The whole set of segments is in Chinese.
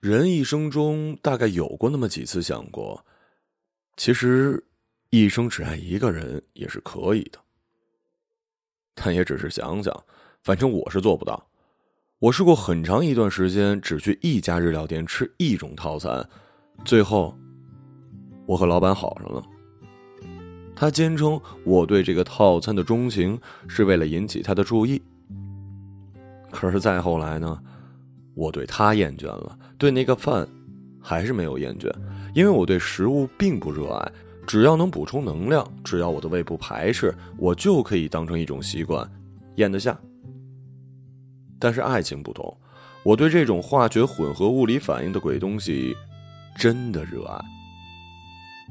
人一生中大概有过那么几次想过，其实一生只爱一个人也是可以的。但也只是想想，反正我是做不到。我试过很长一段时间只去一家日料店吃一种套餐，最后我和老板好上了。他坚称我对这个套餐的钟情是为了引起他的注意。可是再后来呢？我对他厌倦了，对那个饭还是没有厌倦，因为我对食物并不热爱，只要能补充能量，只要我的胃不排斥，我就可以当成一种习惯，咽得下。但是爱情不同，我对这种化学混合物理反应的鬼东西真的热爱。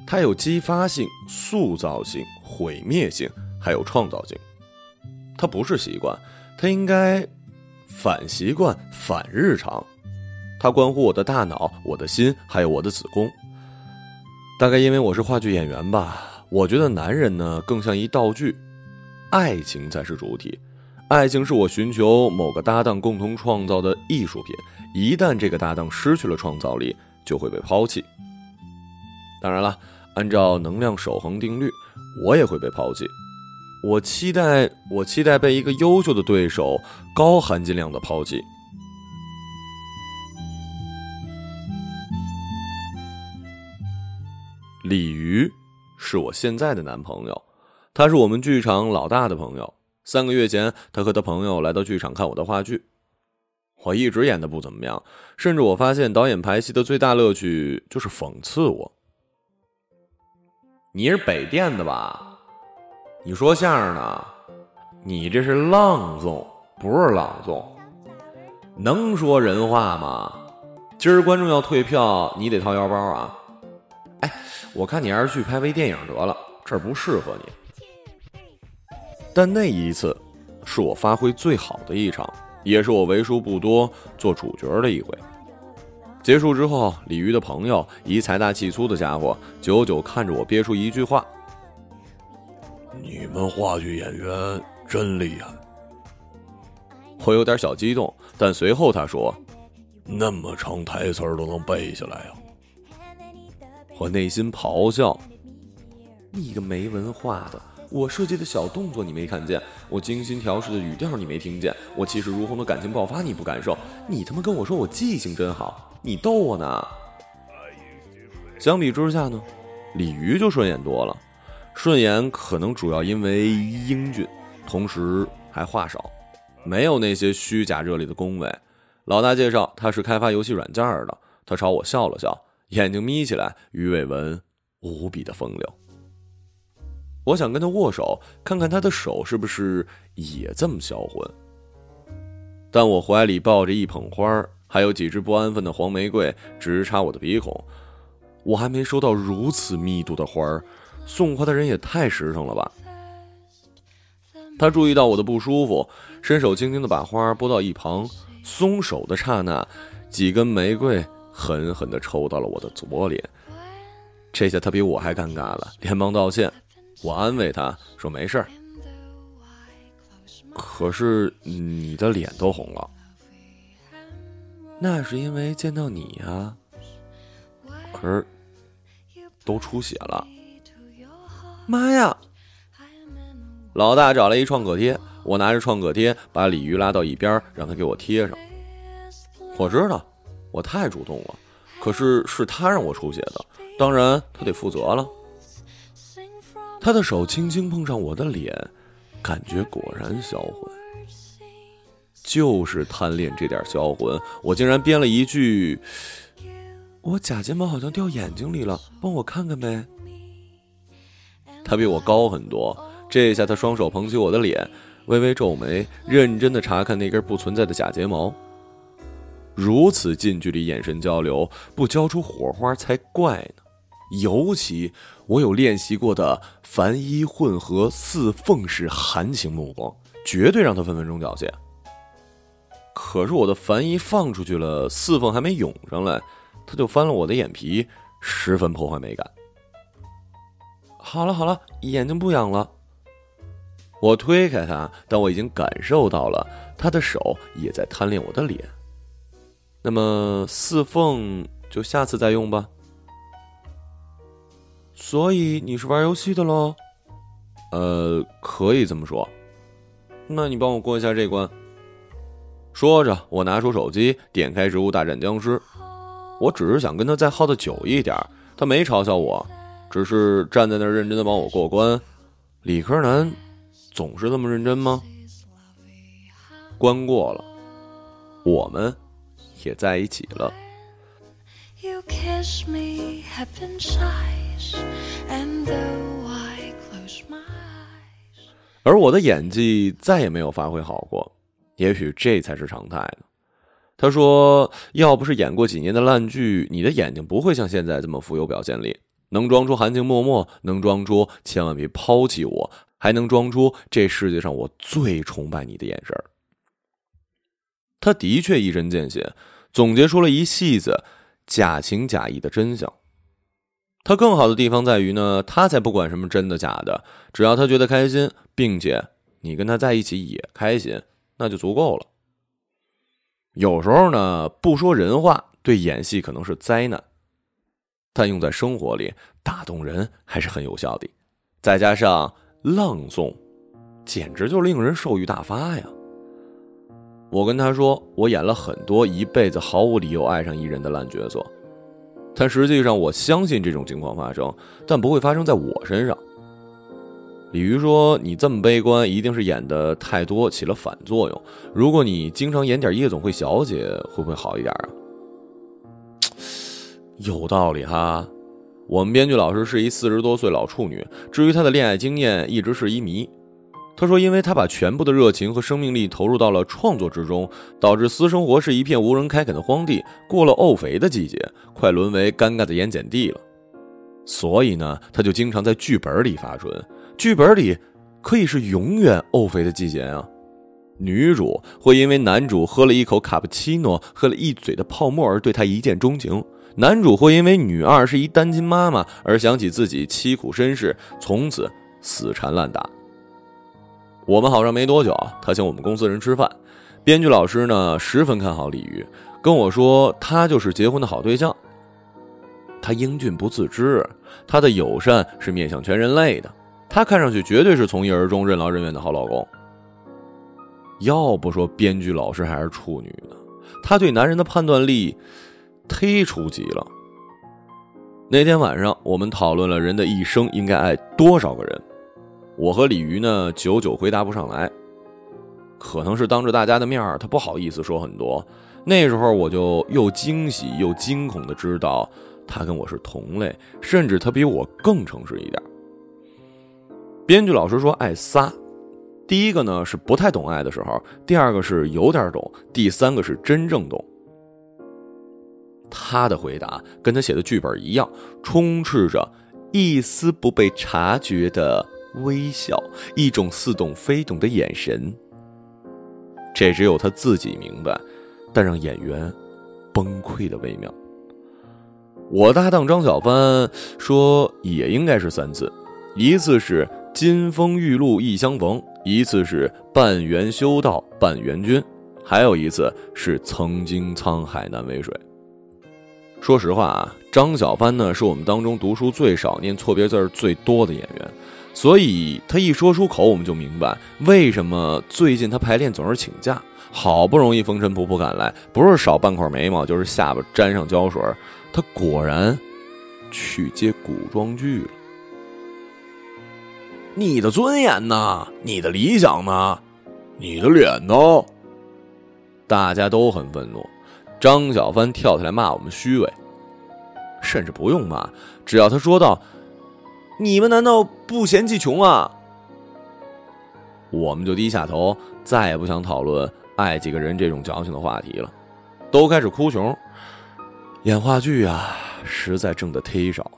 它有激发性、塑造性、毁灭性，还有创造性。它不是习惯，它应该。反习惯，反日常，它关乎我的大脑、我的心，还有我的子宫。大概因为我是话剧演员吧，我觉得男人呢更像一道具，爱情才是主体。爱情是我寻求某个搭档共同创造的艺术品，一旦这个搭档失去了创造力，就会被抛弃。当然了，按照能量守恒定律，我也会被抛弃。我期待，我期待被一个优秀的对手高含金量的抛弃。鲤鱼是我现在的男朋友，他是我们剧场老大的朋友。三个月前，他和他朋友来到剧场看我的话剧。我一直演的不怎么样，甚至我发现导演排戏的最大乐趣就是讽刺我。你是北电的吧？你说相声呢？你这是浪诵，不是朗诵。能说人话吗？今儿观众要退票，你得掏腰包啊！哎，我看你还是去拍微电影得了，这儿不适合你。但那一次，是我发挥最好的一场，也是我为数不多做主角的一回。结束之后，鲤鱼的朋友一财大气粗的家伙，久久看着我，憋出一句话。你们话剧演员真厉害，我有点小激动，但随后他说：“那么长台词都能背下来呀！”我内心咆哮：“你个没文化的！我设计的小动作你没看见，我精心调试的语调你没听见，我气势如虹的感情爆发你不感受，你他妈跟我说我记性真好，你逗我呢！”相比之下呢，鲤鱼就顺眼多了。顺眼可能主要因为英俊，同时还话少，没有那些虚假热烈的恭维。老大介绍他是开发游戏软件的，他朝我笑了笑，眼睛眯起来，鱼尾纹无比的风流。我想跟他握手，看看他的手是不是也这么销魂。但我怀里抱着一捧花，还有几支不安分的黄玫瑰直插我的鼻孔，我还没收到如此密度的花儿。送花的人也太实诚了吧！他注意到我的不舒服，伸手轻轻的把花拨到一旁，松手的刹那，几根玫瑰狠狠的抽到了我的左脸。这下他比我还尴尬了，连忙道歉。我安慰他说：“没事儿。”可是你的脸都红了，那是因为见到你呀。可是都出血了。妈呀！老大找来一创可贴，我拿着创可贴把鲤鱼拉到一边，让他给我贴上。我知道我太主动了，可是是他让我出血的，当然他得负责了。他的手轻轻碰上我的脸，感觉果然销魂，就是贪恋这点销魂，我竟然编了一句：“我假睫毛好像掉眼睛里了，帮我看看呗。”他比我高很多，这下他双手捧起我的脸，微微皱眉，认真的查看那根不存在的假睫毛。如此近距离眼神交流，不交出火花才怪呢。尤其我有练习过的凡一混合四凤式含情目光，绝对让他分分钟掉线。可是我的凡一放出去了，四凤还没涌上来，他就翻了我的眼皮，十分破坏美感。好了好了，眼睛不痒了。我推开他，但我已经感受到了他的手也在贪恋我的脸。那么四凤就下次再用吧。所以你是玩游戏的喽？呃，可以这么说。那你帮我过一下这关。说着，我拿出手机，点开《植物大战僵尸》。我只是想跟他再耗的久一点。他没嘲笑我，只是站在那儿认真的帮我过关。理科男总是这么认真吗？关过了，我们也在一起了。而我的演技再也没有发挥好过，也许这才是常态呢。他说：“要不是演过几年的烂剧，你的眼睛不会像现在这么富有表现力，能装出含情脉脉，能装出千万别抛弃我，还能装出这世界上我最崇拜你的眼神。”他的确一针见血，总结出了一戏子假情假意的真相。他更好的地方在于呢，他才不管什么真的假的，只要他觉得开心，并且你跟他在一起也开心，那就足够了。有时候呢，不说人话，对演戏可能是灾难，但用在生活里打动人还是很有效的。再加上朗诵，简直就令人兽欲大发呀！我跟他说，我演了很多一辈子毫无理由爱上一人的烂角色，但实际上我相信这种情况发生，但不会发生在我身上。鲤鱼说：“你这么悲观，一定是演的太多，起了反作用。如果你经常演点夜总会小姐，会不会好一点啊？”有道理哈。我们编剧老师是一四十多岁老处女，至于她的恋爱经验，一直是一谜。他说：“因为她把全部的热情和生命力投入到了创作之中，导致私生活是一片无人开垦的荒地。过了沤肥的季节，快沦为尴尬的盐碱地了。所以呢，他就经常在剧本里发春。”剧本里可以是永远沤肥的季节啊！女主会因为男主喝了一口卡布奇诺，喝了一嘴的泡沫而对他一见钟情；男主会因为女二是一单亲妈妈而想起自己凄苦身世，从此死缠烂打。我们好上没多久，他请我们公司人吃饭。编剧老师呢十分看好鲤鱼，跟我说他就是结婚的好对象。他英俊不自知，他的友善是面向全人类的。他看上去绝对是从一而终、任劳任怨的好老公。要不说编剧老师还是处女呢，他对男人的判断力忒出奇了。那天晚上，我们讨论了人的一生应该爱多少个人。我和鲤鱼呢，久久回答不上来。可能是当着大家的面儿他不好意思说很多。那时候我就又惊喜又惊恐的知道，他跟我是同类，甚至他比我更诚实一点。编剧老师说：“爱仨，第一个呢是不太懂爱的时候，第二个是有点懂，第三个是真正懂。”他的回答跟他写的剧本一样，充斥着一丝不被察觉的微笑，一种似懂非懂的眼神。这只有他自己明白，但让演员崩溃的微妙。我搭档张小帆说：“也应该是三次，一次是。”金风玉露一相逢，一次是半缘修道半缘君，还有一次是曾经沧海难为水。说实话啊，张小帆呢是我们当中读书最少、念错别字儿最多的演员，所以他一说出口，我们就明白为什么最近他排练总是请假。好不容易风尘仆仆赶来，不是少半块眉毛，就是下巴沾上胶水，他果然去接古装剧了。你的尊严呢？你的理想呢？你的脸呢？大家都很愤怒。张小帆跳起来骂我们虚伪，甚至不用骂，只要他说道：“你们难道不嫌弃穷啊？”我们就低下头，再也不想讨论爱几个人这种矫情的话题了，都开始哭穷。演话剧啊，实在挣的忒少了。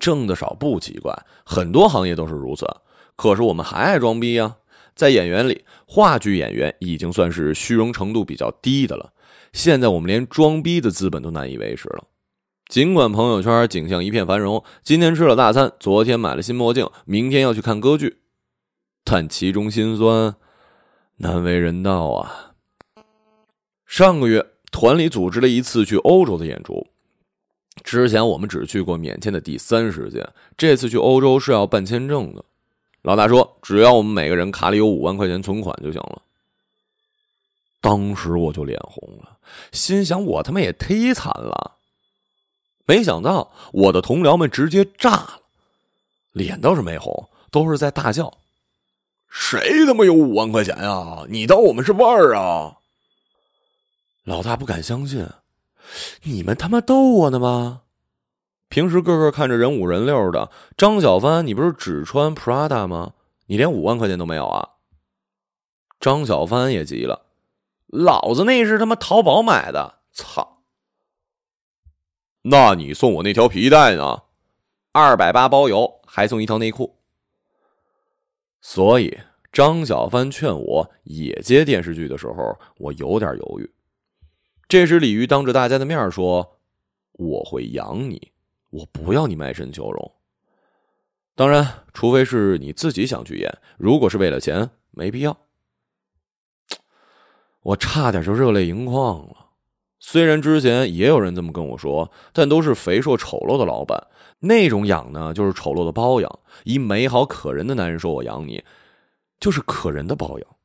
挣的少不奇怪，很多行业都是如此。可是我们还爱装逼呀！在演员里，话剧演员已经算是虚荣程度比较低的了。现在我们连装逼的资本都难以维持了。尽管朋友圈景象一片繁荣，今天吃了大餐，昨天买了新墨镜，明天要去看歌剧，但其中辛酸难为人道啊！上个月团里组织了一次去欧洲的演出，之前我们只去过免签的第三十届，这次去欧洲是要办签证的。老大说，只要我们每个人卡里有五万块钱存款就行了。当时我就脸红了，心想我他妈也忒惨了。没想到我的同僚们直接炸了，脸倒是没红，都是在大叫：“谁他妈有五万块钱呀？你当我们是腕儿啊？”老大不敢相信，你们他妈逗我呢吗？平时个个看着人五人六的，张小帆，你不是只穿 Prada 吗？你连五万块钱都没有啊？张小帆也急了，老子那是他妈淘宝买的，操！那你送我那条皮带呢？二百八包邮，还送一条内裤。所以张小帆劝我也接电视剧的时候，我有点犹豫。这时李玉当着大家的面说：“我会养你。”我不要你卖身求荣，当然，除非是你自己想去演。如果是为了钱，没必要。我差点就热泪盈眶了。虽然之前也有人这么跟我说，但都是肥硕丑陋的老板。那种养呢，就是丑陋的包养。一美好可人的男人说我养你，就是可人的包养。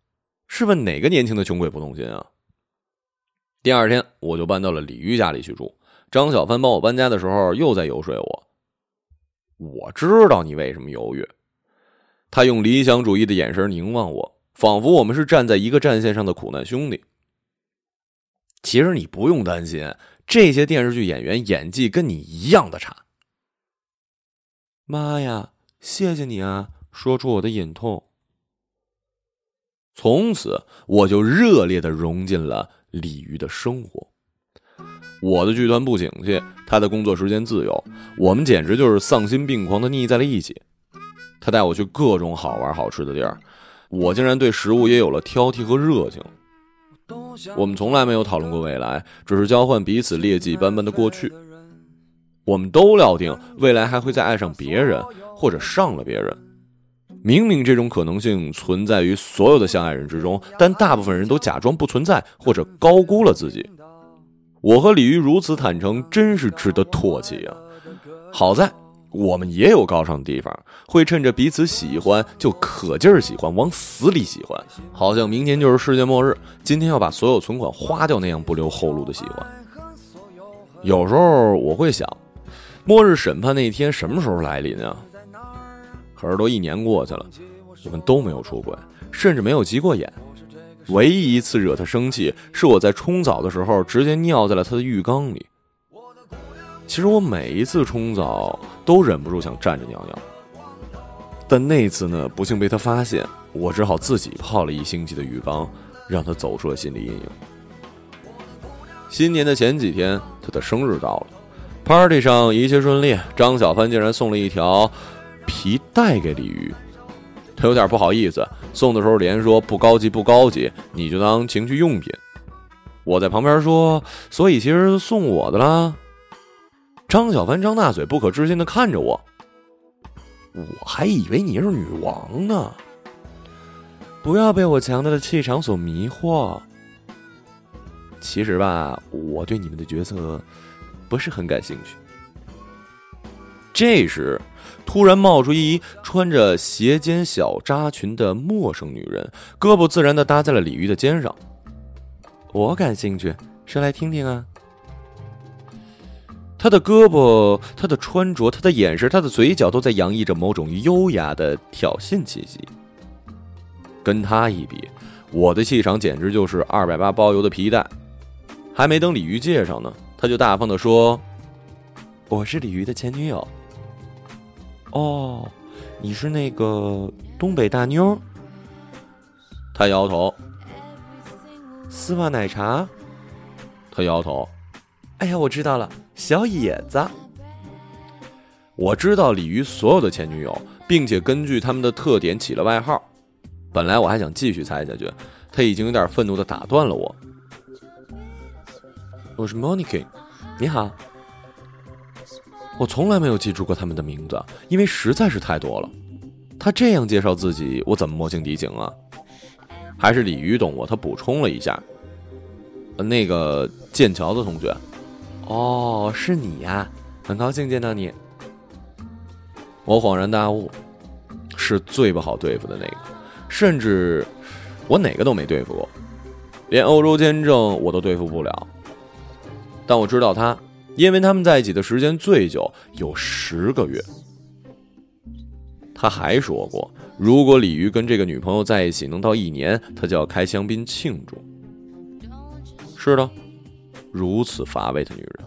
试问哪个年轻的穷鬼不动心啊？第二天，我就搬到了李玉家里去住。张小帆帮我搬家的时候，又在游说我。我知道你为什么犹豫。他用理想主义的眼神凝望我，仿佛我们是站在一个战线上的苦难兄弟。其实你不用担心，这些电视剧演员演技跟你一样的差。妈呀，谢谢你啊，说出我的隐痛。从此，我就热烈的融进了鲤鱼的生活。我的剧团不景气，他的工作时间自由，我们简直就是丧心病狂的腻在了一起。他带我去各种好玩好吃的地儿，我竟然对食物也有了挑剔和热情。我们从来没有讨论过未来，只是交换彼此劣迹斑斑的过去。我们都料定未来还会再爱上别人，或者上了别人。明明这种可能性存在于所有的相爱人之中，但大部分人都假装不存在，或者高估了自己。我和李玉如此坦诚，真是值得唾弃啊！好在我们也有高尚的地方，会趁着彼此喜欢就可劲儿喜欢，往死里喜欢，好像明天就是世界末日，今天要把所有存款花掉那样不留后路的喜欢。有时候我会想，末日审判那一天什么时候来临啊？可是都一年过去了，我们都没有出轨，甚至没有急过眼。唯一一次惹他生气，是我在冲澡的时候直接尿在了他的浴缸里。其实我每一次冲澡都忍不住想站着尿尿，但那次呢，不幸被他发现，我只好自己泡了一星期的浴缸，让他走出了心理阴影。新年的前几天，他的生日到了，party 上一切顺利，张小帆竟然送了一条皮带给李鱼。他有点不好意思，送的时候连说不高级不高级，你就当情趣用品。我在旁边说，所以其实送我的啦。张小凡张大嘴，不可置信的看着我，我还以为你是女王呢。不要被我强大的气场所迷惑。其实吧，我对你们的角色不是很感兴趣。这时。突然冒出一穿着斜肩小扎裙的陌生女人，胳膊自然的搭在了鲤鱼的肩上。我感兴趣，说来听听啊。她的胳膊，她的穿着，她的眼神，她的嘴角，都在洋溢着某种优雅的挑衅气息。跟她一比，我的气场简直就是二百八包邮的皮带。还没等鲤鱼介绍呢，他就大方的说：“我是鲤鱼的前女友。”哦，你是那个东北大妞？他摇头。丝袜奶茶？他摇头。哎呀，我知道了，小野子。我知道鲤鱼所有的前女友，并且根据他们的特点起了外号。本来我还想继续猜下去，他已经有点愤怒的打断了我。我是 Monica，你好。我从来没有记住过他们的名字，因为实在是太多了。他这样介绍自己，我怎么摸清敌情啊？还是鲤鱼懂我？他补充了一下：“那个剑桥的同学。哦，是你呀，很高兴见到你。我恍然大悟，是最不好对付的那个，甚至我哪个都没对付过，连欧洲签证我都对付不了。但我知道他，因为他们在一起的时间最久，有十个月。他还说过，如果李鱼跟这个女朋友在一起能到一年，他就要开香槟庆祝。是的，如此乏味的女人。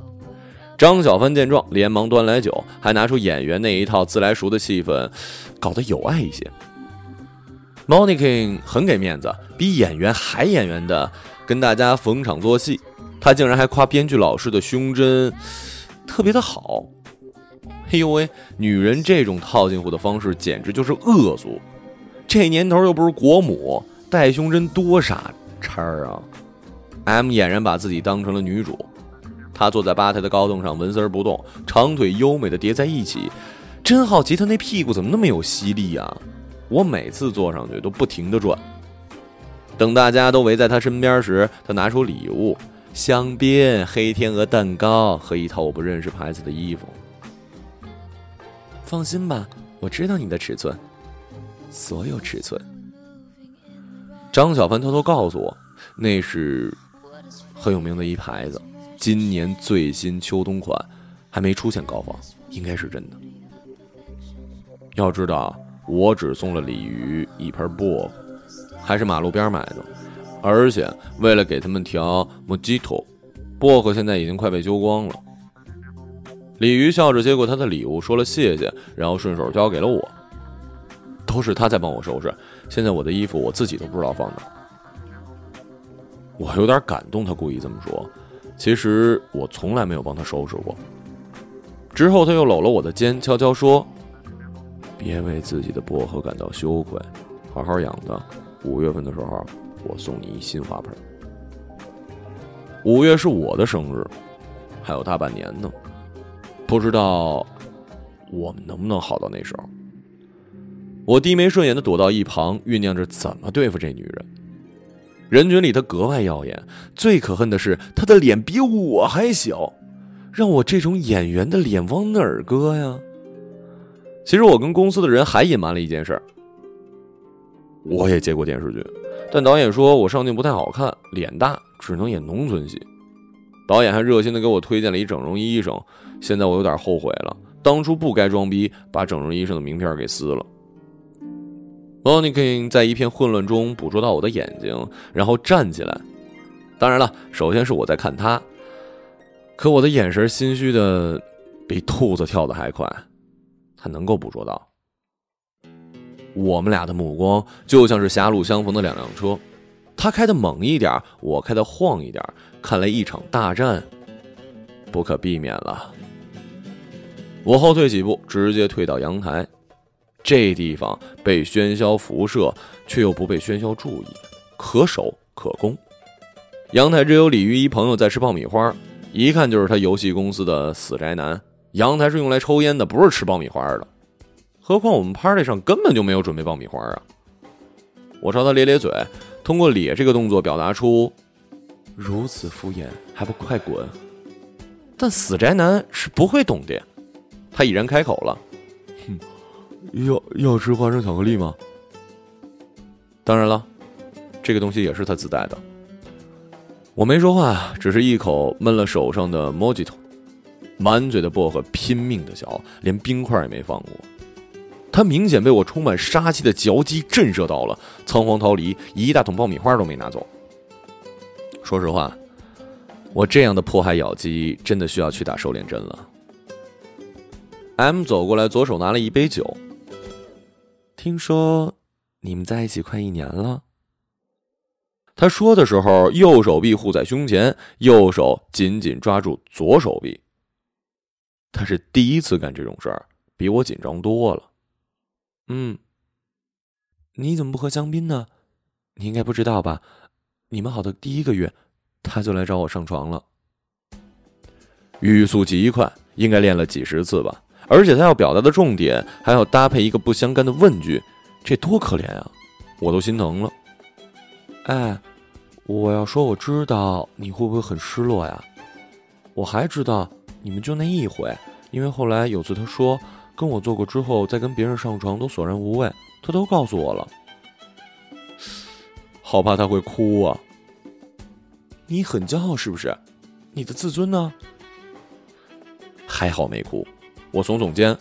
张小帆见状，连忙端来酒，还拿出演员那一套自来熟的气氛，搞得有爱一些。Monica 很给面子，比演员还演员的跟大家逢场作戏。他竟然还夸编剧老师的胸针特别的好。哎呦喂，女人这种套近乎的方式简直就是恶俗。这年头又不是国母，戴胸针多傻叉啊！M 俨然把自己当成了女主。他坐在吧台的高凳上，纹丝不动，长腿优美的叠在一起。真好奇他那屁股怎么那么有吸力啊！我每次坐上去都不停的转。等大家都围在他身边时，他拿出礼物：香槟、黑天鹅蛋糕和一套我不认识牌子的衣服。放心吧，我知道你的尺寸，所有尺寸。张小凡偷偷告诉我，那是很有名的一牌子。今年最新秋冬款还没出现高仿，应该是真的。要知道，我只送了鲤鱼一盆薄荷，还是马路边买的，而且为了给他们调 Mojito，薄荷现在已经快被揪光了。鲤鱼笑着接过他的礼物，说了谢谢，然后顺手交给了我。都是他在帮我收拾，现在我的衣服我自己都不知道放哪。我有点感动，他故意这么说。其实我从来没有帮他收拾过。之后他又搂了我的肩，悄悄说：“别为自己的薄荷感到羞愧，好好养它。五月份的时候，我送你一新花盆。五月是我的生日，还有大半年呢，不知道我们能不能好到那时候。”我低眉顺眼的躲到一旁，酝酿着怎么对付这女人。人群里，她格外耀眼。最可恨的是，她的脸比我还小，让我这种演员的脸往哪儿搁呀？其实我跟公司的人还隐瞒了一件事：我也接过电视剧，但导演说我上镜不太好看，脸大，只能演农村戏。导演还热心的给我推荐了一整容医生。现在我有点后悔了，当初不该装逼，把整容医生的名片给撕了。Monica 在一片混乱中捕捉到我的眼睛，然后站起来。当然了，首先是我在看他，可我的眼神心虚的比兔子跳的还快，他能够捕捉到。我们俩的目光就像是狭路相逢的两辆车，他开的猛一点，我开的晃一点，看来一场大战不可避免了。我后退几步，直接退到阳台。这地方被喧嚣辐射，却又不被喧嚣注意，可守可攻。阳台只有鲤鱼一朋友在吃爆米花，一看就是他游戏公司的死宅男。阳台是用来抽烟的，不是吃爆米花的。何况我们 party 上根本就没有准备爆米花啊！我朝他咧咧嘴，通过咧这个动作表达出如此敷衍，还不快滚！但死宅男是不会懂的，他已然开口了，哼。要要吃花生巧克力吗？当然了，这个东西也是他自带的。我没说话，只是一口闷了手上的 Mojito，满嘴的薄荷拼命的嚼，连冰块也没放过。他明显被我充满杀气的嚼肌震慑到了，仓皇逃离，一大桶爆米花都没拿走。说实话，我这样的迫害咬肌真的需要去打瘦脸针了。M 走过来，左手拿了一杯酒。听说你们在一起快一年了。他说的时候，右手臂护在胸前，右手紧紧抓住左手臂。他是第一次干这种事儿，比我紧张多了。嗯，你怎么不喝香槟呢？你应该不知道吧？你们好的第一个月，他就来找我上床了。语速极快，应该练了几十次吧。而且他要表达的重点还要搭配一个不相干的问句，这多可怜啊！我都心疼了。哎，我要说我知道，你会不会很失落呀？我还知道，你们就那一回，因为后来有次他说跟我做过之后，再跟别人上床都索然无味，他都告诉我了。好怕他会哭啊！你很骄傲是不是？你的自尊呢？还好没哭，我耸耸肩，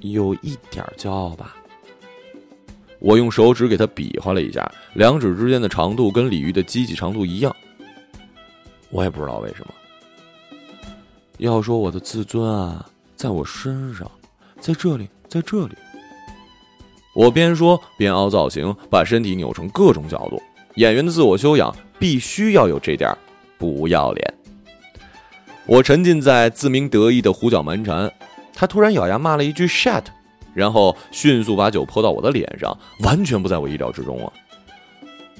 有一点骄傲吧。我用手指给他比划了一下，两指之间的长度跟鲤鱼的鸡鸡长度一样。我也不知道为什么。要说我的自尊啊，在我身上，在这里，在这里。我边说边凹造型，把身体扭成各种角度。演员的自我修养必须要有这点不要脸。我沉浸在自鸣得意的胡搅蛮缠，他突然咬牙骂了一句 “shit”，然后迅速把酒泼到我的脸上，完全不在我意料之中啊！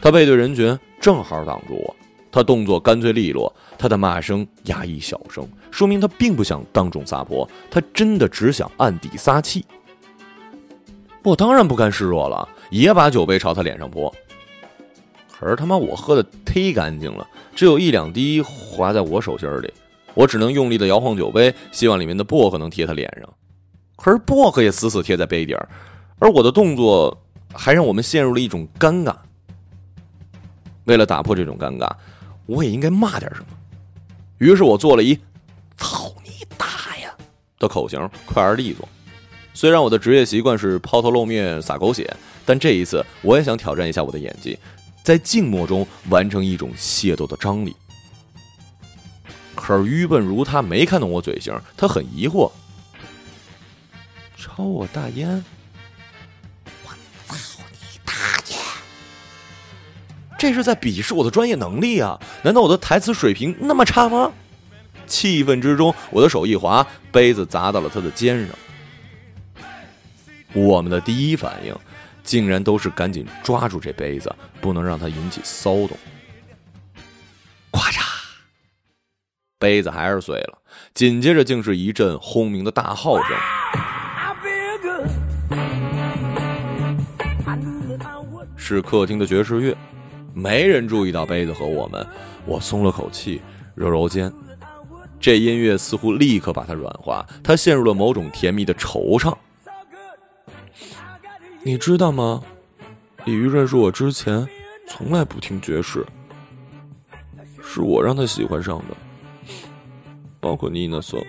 他背对人群，正好挡住我。他动作干脆利落，他的骂声压抑小声，说明他并不想当众撒泼，他真的只想暗地撒气。我当然不甘示弱了，也把酒杯朝他脸上泼。可是他妈我喝的忒干净了，只有一两滴滑在我手心里，我只能用力的摇晃酒杯，希望里面的薄荷能贴他脸上。可是薄荷也死死贴在杯底儿，而我的动作还让我们陷入了一种尴尬。为了打破这种尴尬。我也应该骂点什么，于是我做了一“操你大爷”的口型，快而利索。虽然我的职业习惯是抛头露面、撒狗血，但这一次我也想挑战一下我的演技，在静默中完成一种械斗的张力。可是愚笨如他没看懂我嘴型，他很疑惑：“抽我大烟。”这是在鄙视我的专业能力啊！难道我的台词水平那么差吗？气愤之中，我的手一滑，杯子砸到了他的肩上。我们的第一反应，竟然都是赶紧抓住这杯子，不能让它引起骚动。咔嚓，杯子还是碎了。紧接着，竟是一阵轰鸣的大号声。是客厅的爵士乐。没人注意到杯子和我们，我松了口气，揉揉肩。这音乐似乎立刻把他软化，他陷入了某种甜蜜的惆怅。你知道吗？鲤鱼认识我之前，从来不听爵士，是我让他喜欢上的，包括妮娜索。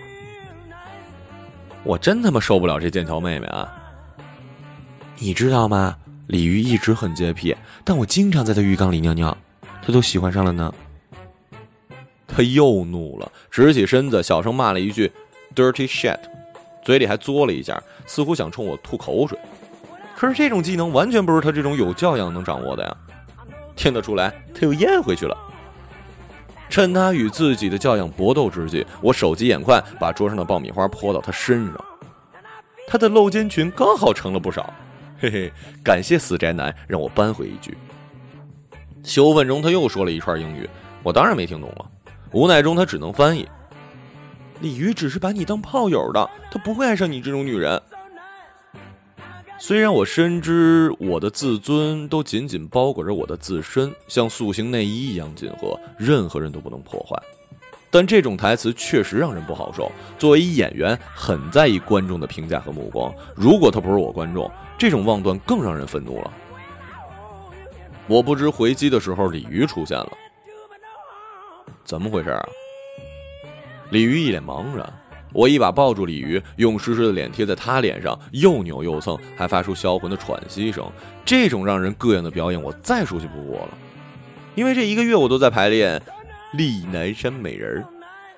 我真他妈受不了这剑桥妹妹啊！你知道吗？鲤鱼一直很洁癖，但我经常在他浴缸里尿尿，他都喜欢上了呢。他又怒了，直起身子，小声骂了一句 “dirty shit”，嘴里还嘬了一下，似乎想冲我吐口水。可是这种技能完全不是他这种有教养能掌握的呀！听得出来，他又咽回去了。趁他与自己的教养搏斗之际，我手疾眼快，把桌上的爆米花泼到他身上，他的露肩裙刚好盛了不少。嘿嘿，感谢死宅男让我扳回一局。羞愤中，他又说了一串英语，我当然没听懂了。无奈中，他只能翻译：“鲤鱼只是把你当炮友的，他不会爱上你这种女人。”虽然我深知我的自尊都紧紧包裹着我的自身，像塑形内衣一样紧合，任何人都不能破坏，但这种台词确实让人不好受。作为演员，很在意观众的评价和目光。如果他不是我观众，这种妄断更让人愤怒了。我不知回击的时候，鲤鱼出现了，怎么回事啊？鲤鱼一脸茫然，我一把抱住鲤鱼，用湿湿的脸贴在他脸上，又扭又蹭，还发出销魂的喘息声。这种让人膈应的表演，我再熟悉不过了，因为这一个月我都在排练《丽南山美人》。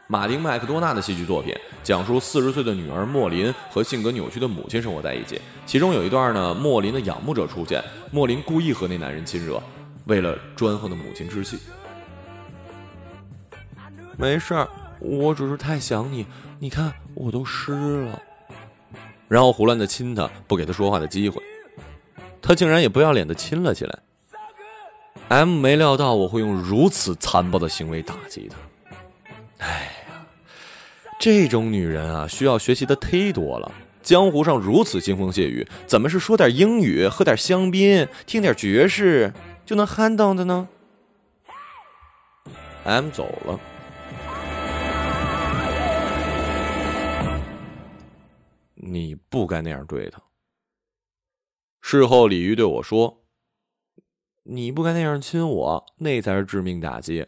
马丁·麦克多纳的戏剧作品，讲述四十岁的女儿莫林和性格扭曲的母亲生活在一起。其中有一段呢，莫林的仰慕者出现，莫林故意和那男人亲热，为了专横的母亲置气。没事儿，我只是太想你，你看我都湿了。然后胡乱的亲他，不给他说话的机会，他竟然也不要脸的亲了起来。M 没料到我会用如此残暴的行为打击他。哎，这种女人啊，需要学习的忒多了。江湖上如此腥风血雨，怎么是说点英语、喝点香槟、听点爵士就能憨当的呢？M 走了。你不该那样对他。事后，李鱼对我说：“你不该那样亲我，那才是致命打击。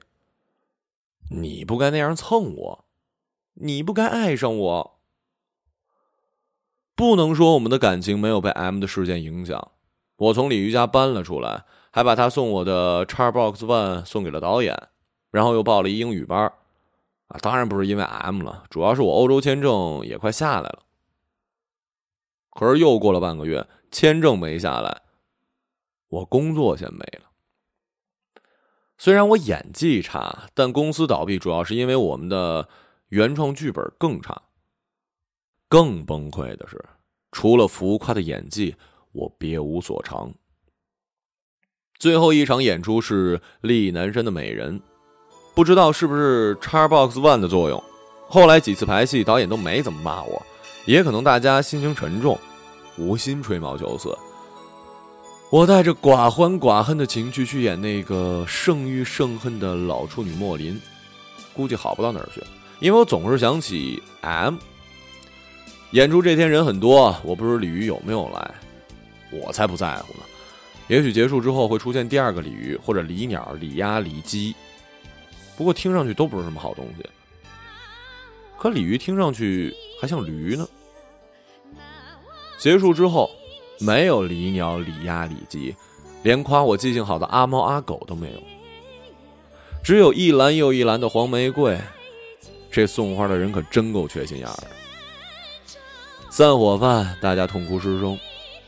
你不该那样蹭我，你不该爱上我。不能说我们的感情没有被 M 的事件影响。我从鲤鱼家搬了出来，还把他送我的 Xbox One 送给了导演，然后又报了一英语班。啊，当然不是因为 M 了，主要是我欧洲签证也快下来了。”可是又过了半个月，签证没下来，我工作先没了。虽然我演技差，但公司倒闭主要是因为我们的原创剧本更差。更崩溃的是，除了浮夸的演技，我别无所长。最后一场演出是力南山的美人，不知道是不是 Xbox One 的作用，后来几次排戏，导演都没怎么骂我，也可能大家心情沉重。无心吹毛求疵，我带着寡欢寡恨的情绪去演那个圣欲圣恨的老处女莫林，估计好不到哪儿去，因为我总是想起 M。演出这天人很多，我不知道鲤鱼有没有来，我才不在乎呢。也许结束之后会出现第二个鲤鱼，或者鲤鸟、鲤鸭、鲤鸡，不过听上去都不是什么好东西。可鲤鱼听上去还像驴呢。结束之后，没有鲤鸟、鲤鸭、鲤鸡，连夸我记性好的阿猫阿狗都没有，只有一篮又一篮的黄玫瑰。这送花的人可真够缺心眼儿的。散伙饭，大家痛哭失声。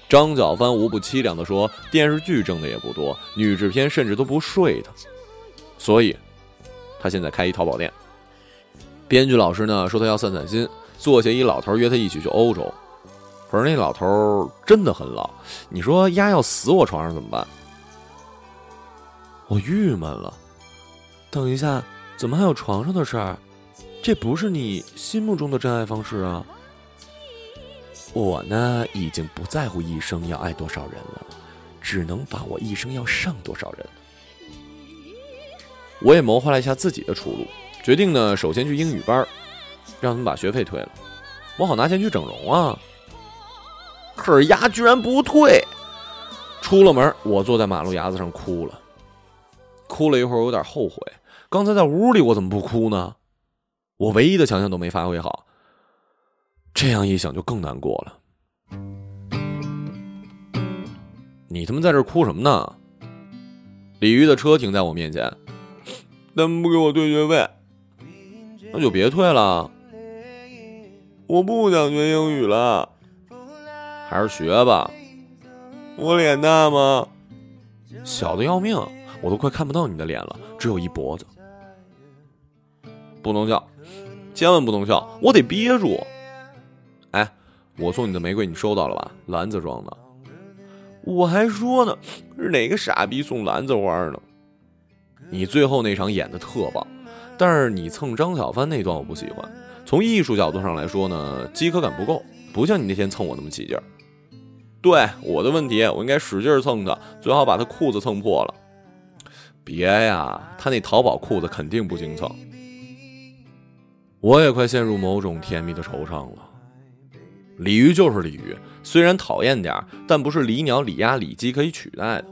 张小帆无不凄凉地说：“电视剧挣的也不多，女制片甚至都不睡他，所以，他现在开一淘宝店。编剧老师呢说他要散散心，坐下一老头约他一起去欧洲。”可是那老头真的很老，你说丫要死我床上怎么办？我郁闷了。等一下，怎么还有床上的事儿？这不是你心目中的真爱方式啊！我呢，已经不在乎一生要爱多少人了，只能把握一生要上多少人。我也谋划了一下自己的出路，决定呢，首先去英语班，让他们把学费退了，我好拿钱去整容啊。可是牙居然不退，出了门，我坐在马路牙子上哭了，哭了一会儿，有点后悔，刚才在屋里我怎么不哭呢？我唯一的强项都没发挥好，这样一想就更难过了。你他妈在这哭什么呢？鲤鱼的车停在我面前，他们不给我退学费，那就别退了，我不想学英语了。还是学吧，我脸大吗？小的要命，我都快看不到你的脸了，只有一脖子。不能笑，千万不能笑，我得憋住。哎，我送你的玫瑰你收到了吧？篮子装的。我还说呢，是哪个傻逼送篮子花呢？你最后那场演的特棒，但是你蹭张小帆那段我不喜欢。从艺术角度上来说呢，饥渴感不够，不像你那天蹭我那么起劲儿。对我的问题，我应该使劲蹭他，最好把他裤子蹭破了。别呀，他那淘宝裤子肯定不经蹭。我也快陷入某种甜蜜的惆怅了。鲤鱼就是鲤鱼，虽然讨厌点儿但不是鲤鸟、鲤鸭、鲤鸡可以取代的。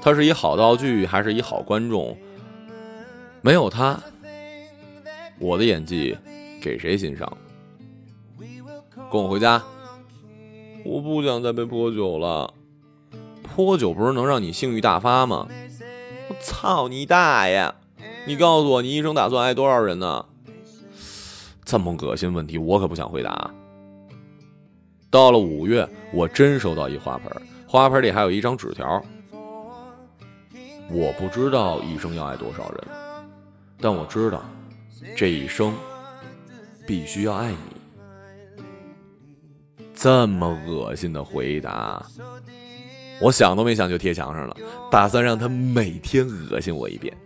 它是一好道具，还是一好观众？没有它，我的演技给谁欣赏？跟我回家。我不想再被泼酒了，泼酒不是能让你性欲大发吗？我操你大爷！你告诉我，你一生打算爱多少人呢？这么恶心问题，我可不想回答。到了五月，我真收到一花盆，花盆里还有一张纸条。我不知道一生要爱多少人，但我知道，这一生必须要爱你。这么恶心的回答，我想都没想就贴墙上了，打算让他每天恶心我一遍。